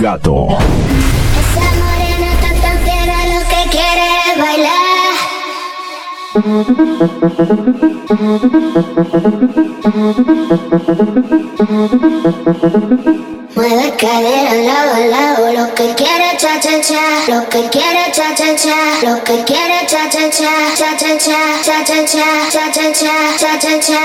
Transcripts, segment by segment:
Gato. Esa morena tan lo que quiere bailar. Lo que quiere cha cha cha, cha cha cha, cha cha cha, cha cha cha, cha cha cha, cha cha cha, cha cha cha.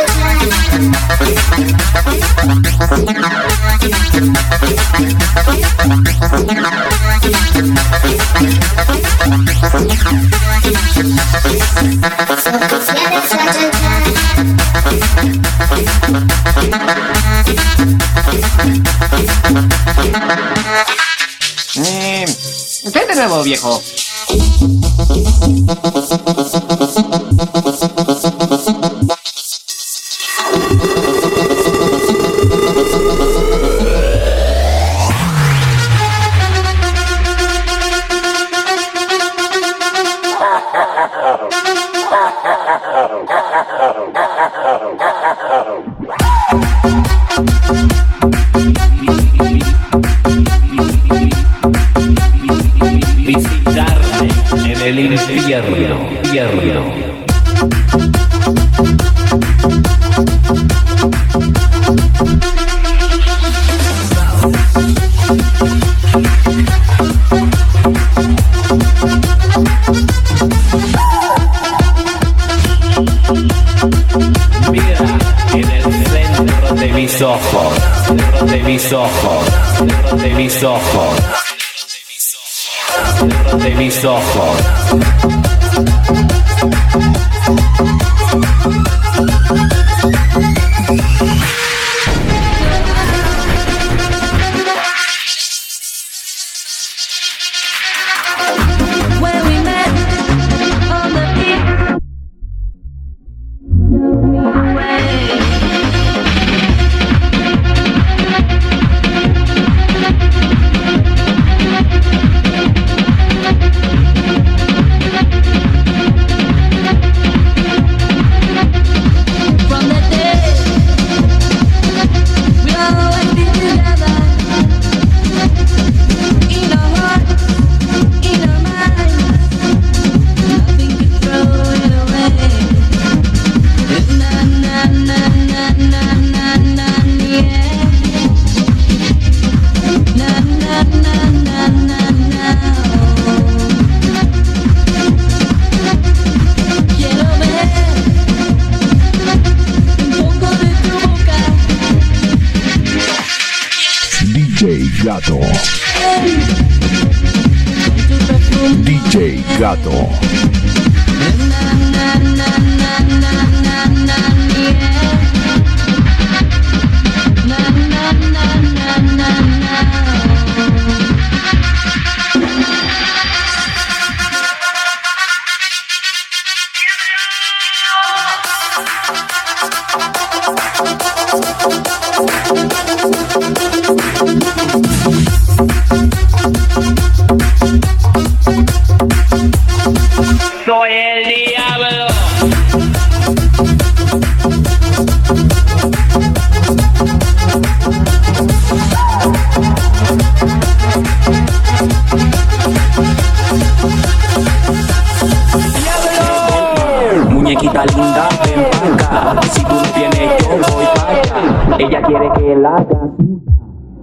Eh, ¿Qué de nuevo, viejo?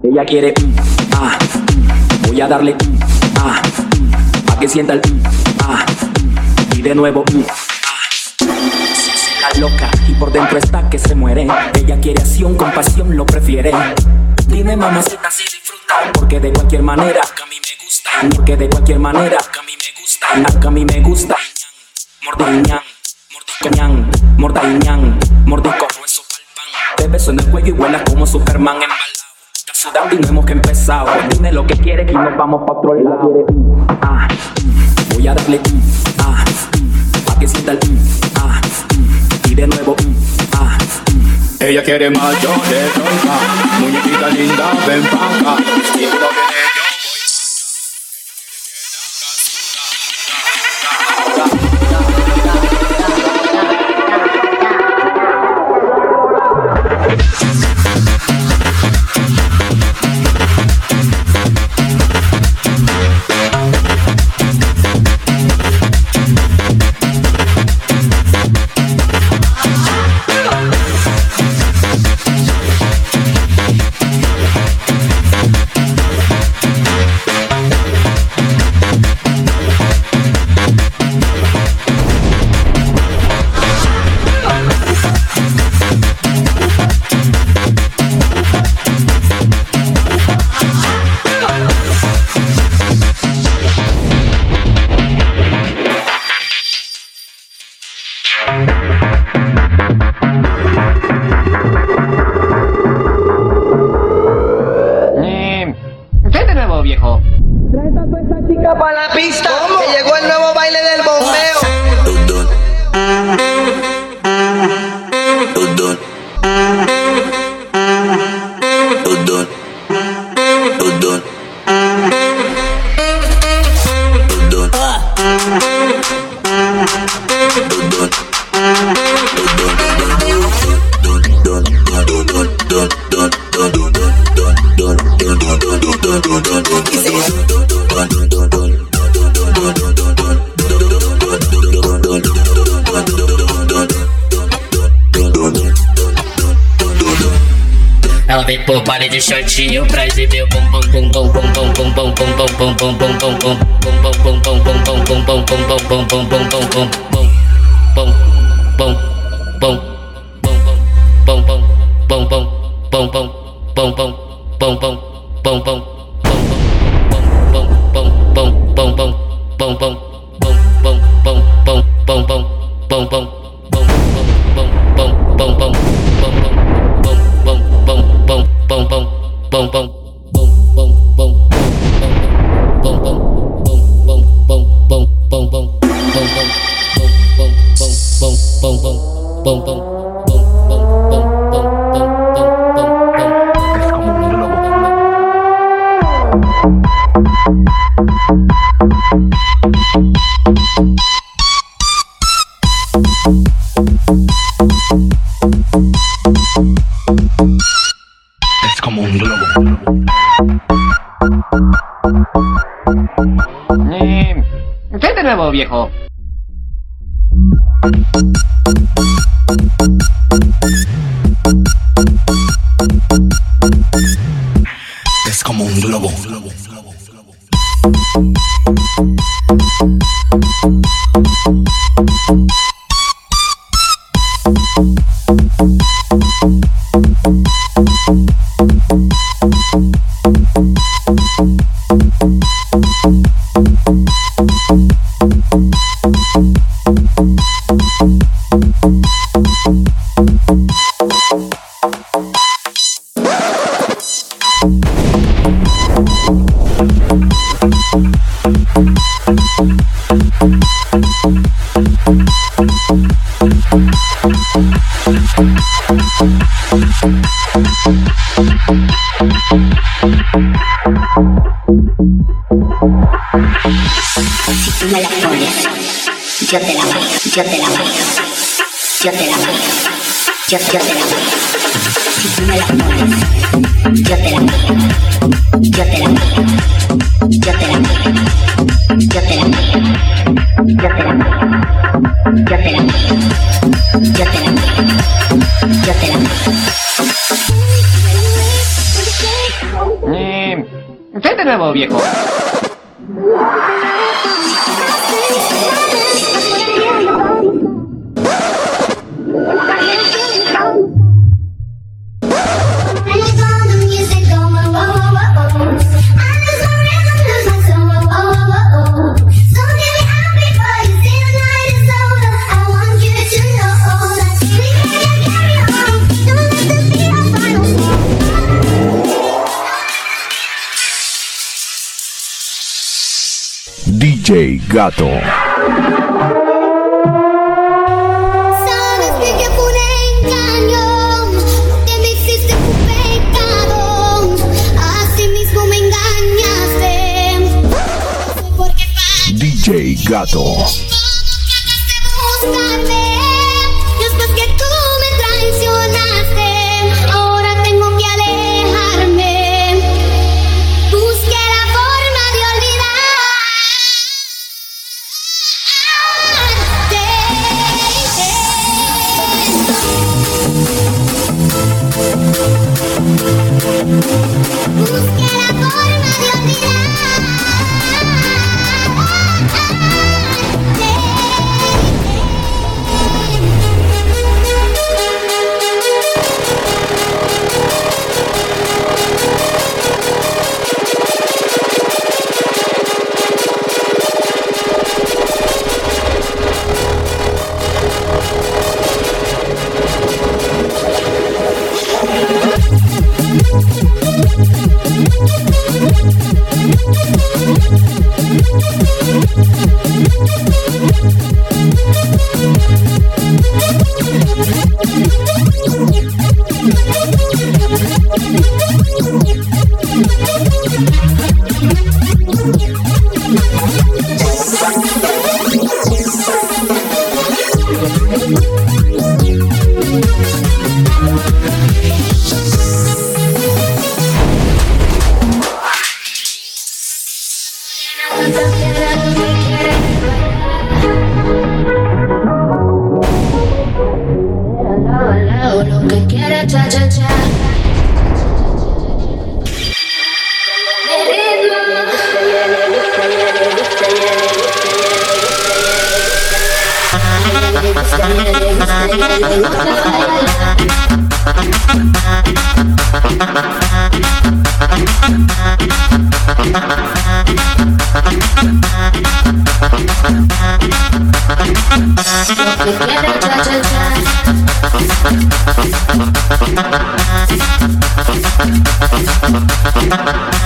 Ella quiere ah, voy a darle ah, a que sienta el ah, y de nuevo uh, ah. la loca y por dentro está que se muere. Ella quiere acción, compasión, lo prefiere. Dime mamacita si disfruta, porque de cualquier manera a mí me gusta, porque de cualquier manera a mí me gusta, a mí me gusta. Mordiñán, mordiñán, mordiñán, mordico te beso en el cuello y vuelas como Superman en balado. Está sudando y no hemos que empezado. Dime lo que quieres que nos vamos pa' otro lado. Ah, mm. Voy a darle mm, ah, mm, pa' que sienta el ah, mm. y de nuevo ah, mm. ella quiere más, yo le. Muñequita linda, ven pa' de shortinho pra exibir o bumbum bom bum bom bum bom bum bom bum bom bum bom bum bom bum bom bum bom bum bom bum bom bum bom bum bom bum bom bum viejo? yo te la mando. Yo, yo te la mando. Si tú me la pones, yo te la mando. Yo te la mando. Yo te la mando. Yo te la mando. Yo te la mando. Yo te la mando. Yo te la mando. Yo te la mando. Eh, usted de nuevo, viejo. Por qué DJ Gato.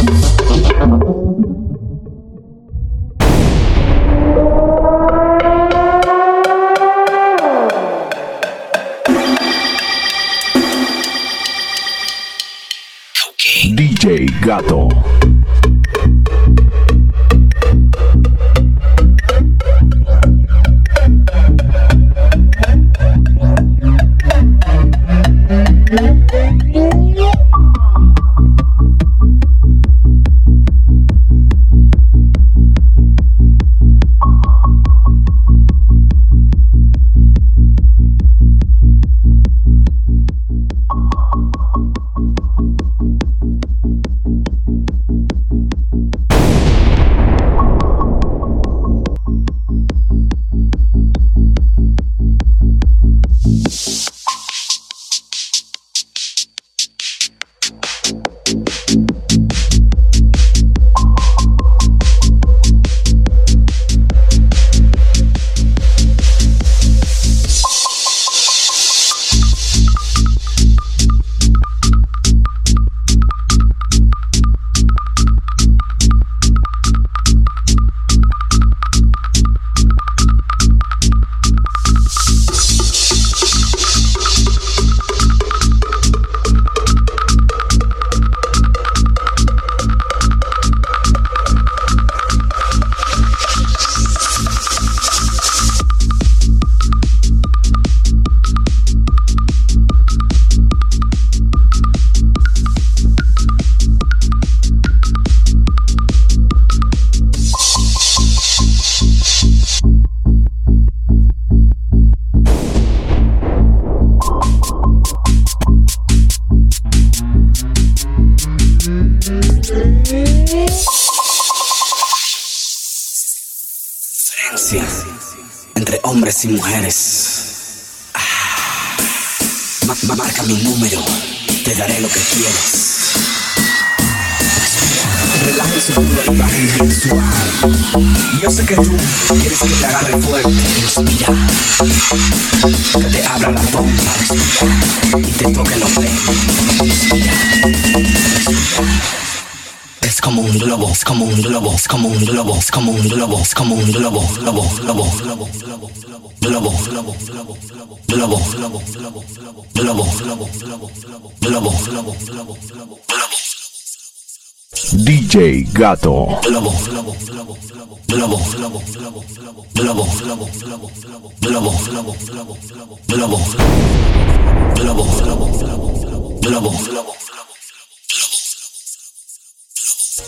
Thank Diferencia entre hombres y mujeres. Ah, marca mi número, te daré lo que quieras relaje su culo y baje el suave. Yo sé que tú quieres que te agarre fuerte, respira. Que te abra la pompa, respira. Y te toque los dedos, respira. Es como un globo, es como un globo, es como un globo, es como un globo, es como un globo, globo, globo, globo, globo, globo, globo, globo, globo, globo, globo, globo, globo, globo, globo, globo, globo. DJ Gato.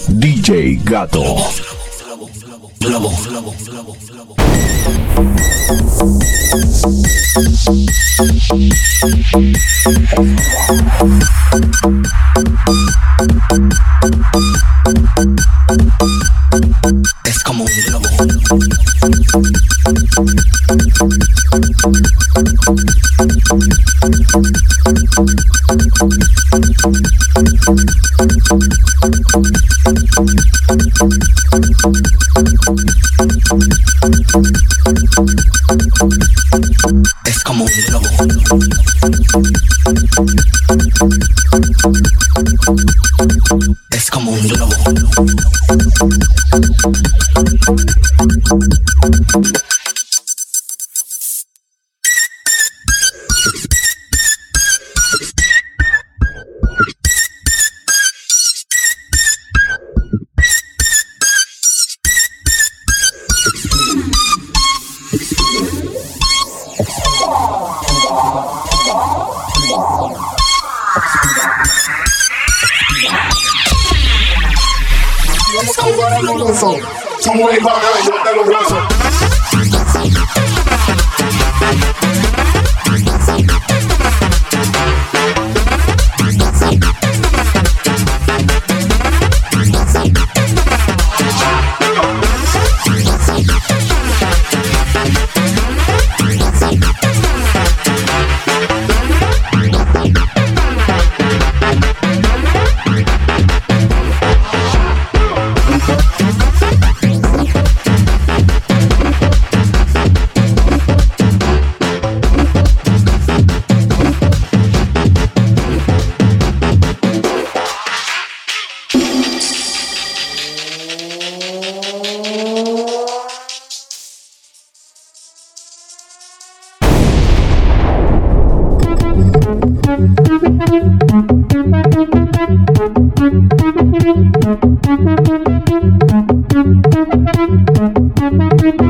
DJ Gato. Es como un lobo. Es como un. Sube y baja, yo.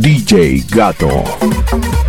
DJ Gato.